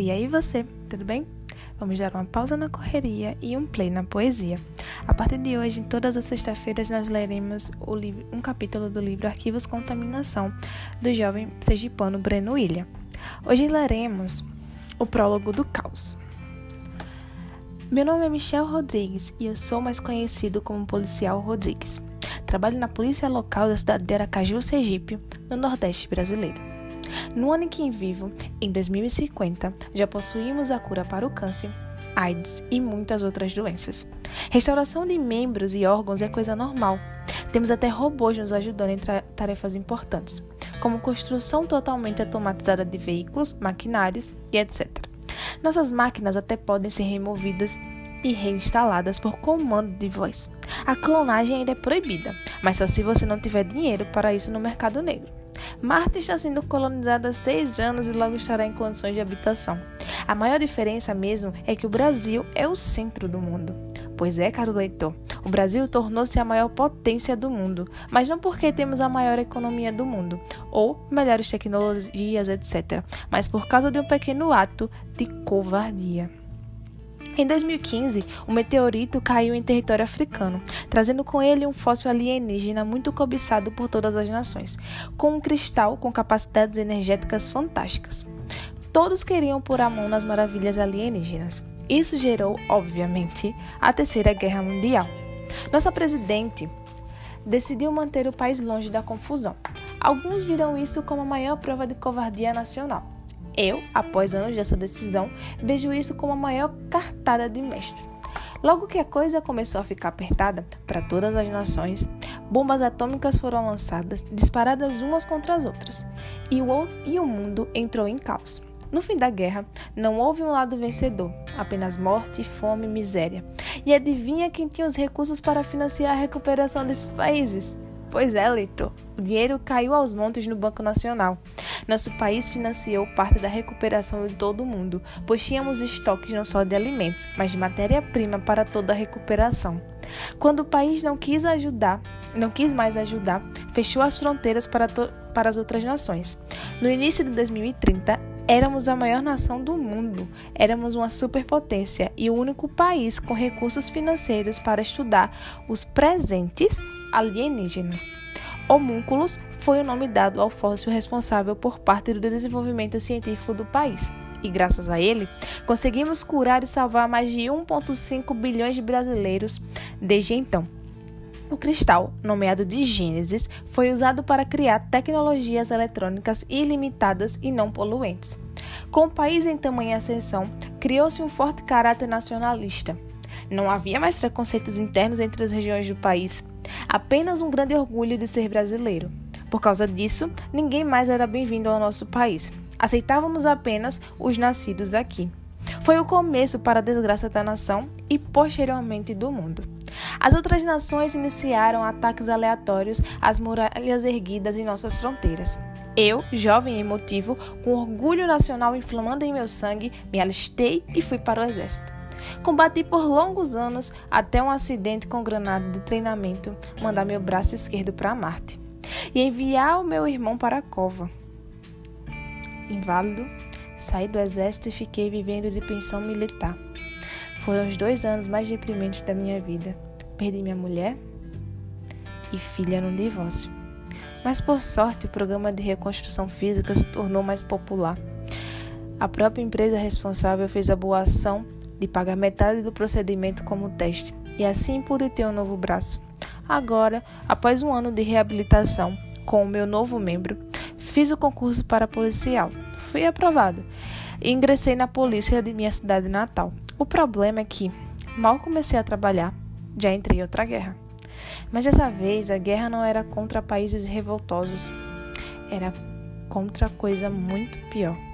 E aí você, tudo bem? Vamos dar uma pausa na correria e um play na poesia. A partir de hoje, em todas as sextas-feiras, nós leremos livro, um capítulo do livro Arquivos Contaminação, do jovem sergipano Breno Ilha. Hoje leremos o prólogo do caos. Meu nome é Michel Rodrigues e eu sou mais conhecido como Policial Rodrigues. Trabalho na polícia local da cidade de Aracaju, Sergipe, no Nordeste brasileiro. No ano em que vivo, em 2050, já possuímos a cura para o câncer, AIDS e muitas outras doenças. Restauração de membros e órgãos é coisa normal. Temos até robôs nos ajudando em tarefas importantes, como construção totalmente automatizada de veículos, maquinários e etc. Nossas máquinas até podem ser removidas e reinstaladas por comando de voz. A clonagem ainda é proibida, mas só se você não tiver dinheiro para isso no mercado negro. Marte está sendo colonizada há seis anos e logo estará em condições de habitação. A maior diferença mesmo é que o Brasil é o centro do mundo. Pois é, caro leitor, o Brasil tornou-se a maior potência do mundo, mas não porque temos a maior economia do mundo, ou melhores tecnologias, etc., mas por causa de um pequeno ato de covardia. Em 2015, um meteorito caiu em território africano, trazendo com ele um fóssil alienígena muito cobiçado por todas as nações, com um cristal com capacidades energéticas fantásticas. Todos queriam pôr a mão nas maravilhas alienígenas. Isso gerou, obviamente, a Terceira Guerra Mundial. Nossa presidente decidiu manter o país longe da confusão. Alguns viram isso como a maior prova de covardia nacional. Eu, após anos dessa decisão, vejo isso como a maior cartada de mestre. Logo que a coisa começou a ficar apertada para todas as nações, bombas atômicas foram lançadas, disparadas umas contra as outras, e o, e o mundo entrou em caos. No fim da guerra, não houve um lado vencedor, apenas morte, fome e miséria. E adivinha quem tinha os recursos para financiar a recuperação desses países? Pois é, leitor, o dinheiro caiu aos montes no Banco Nacional. Nosso país financiou parte da recuperação de todo o mundo, pois tínhamos estoques não só de alimentos, mas de matéria-prima para toda a recuperação. Quando o país não quis ajudar, não quis mais ajudar, fechou as fronteiras para, para as outras nações. No início de 2030, Éramos a maior nação do mundo, éramos uma superpotência e o único país com recursos financeiros para estudar os presentes alienígenas. Homúnculos foi o nome dado ao fóssil responsável por parte do desenvolvimento científico do país. E graças a ele, conseguimos curar e salvar mais de 1,5 bilhões de brasileiros desde então. O cristal, nomeado de Gênesis, foi usado para criar tecnologias eletrônicas ilimitadas e não poluentes. Com o país em tamanha ascensão, criou-se um forte caráter nacionalista. Não havia mais preconceitos internos entre as regiões do país, apenas um grande orgulho de ser brasileiro. Por causa disso, ninguém mais era bem-vindo ao nosso país. Aceitávamos apenas os nascidos aqui. Foi o começo para a desgraça da nação e posteriormente do mundo. As outras nações iniciaram ataques aleatórios às muralhas erguidas em nossas fronteiras. Eu, jovem e emotivo, com orgulho nacional inflamando em meu sangue, me alistei e fui para o exército. Combati por longos anos até um acidente com granada de treinamento mandar meu braço esquerdo para Marte e enviar o meu irmão para a cova. Inválido, saí do exército e fiquei vivendo de pensão militar. Foram os dois anos mais deprimentes da minha vida. Perdi minha mulher e filha num divórcio. Mas por sorte, o programa de reconstrução física se tornou mais popular. A própria empresa responsável fez a boa ação de pagar metade do procedimento como teste, e assim pude ter um novo braço. Agora, após um ano de reabilitação com o meu novo membro, fiz o concurso para policial. Fui aprovado e ingressei na polícia de minha cidade natal. O problema é que, mal comecei a trabalhar, já entrei em outra guerra. Mas dessa vez a guerra não era contra países revoltosos, era contra coisa muito pior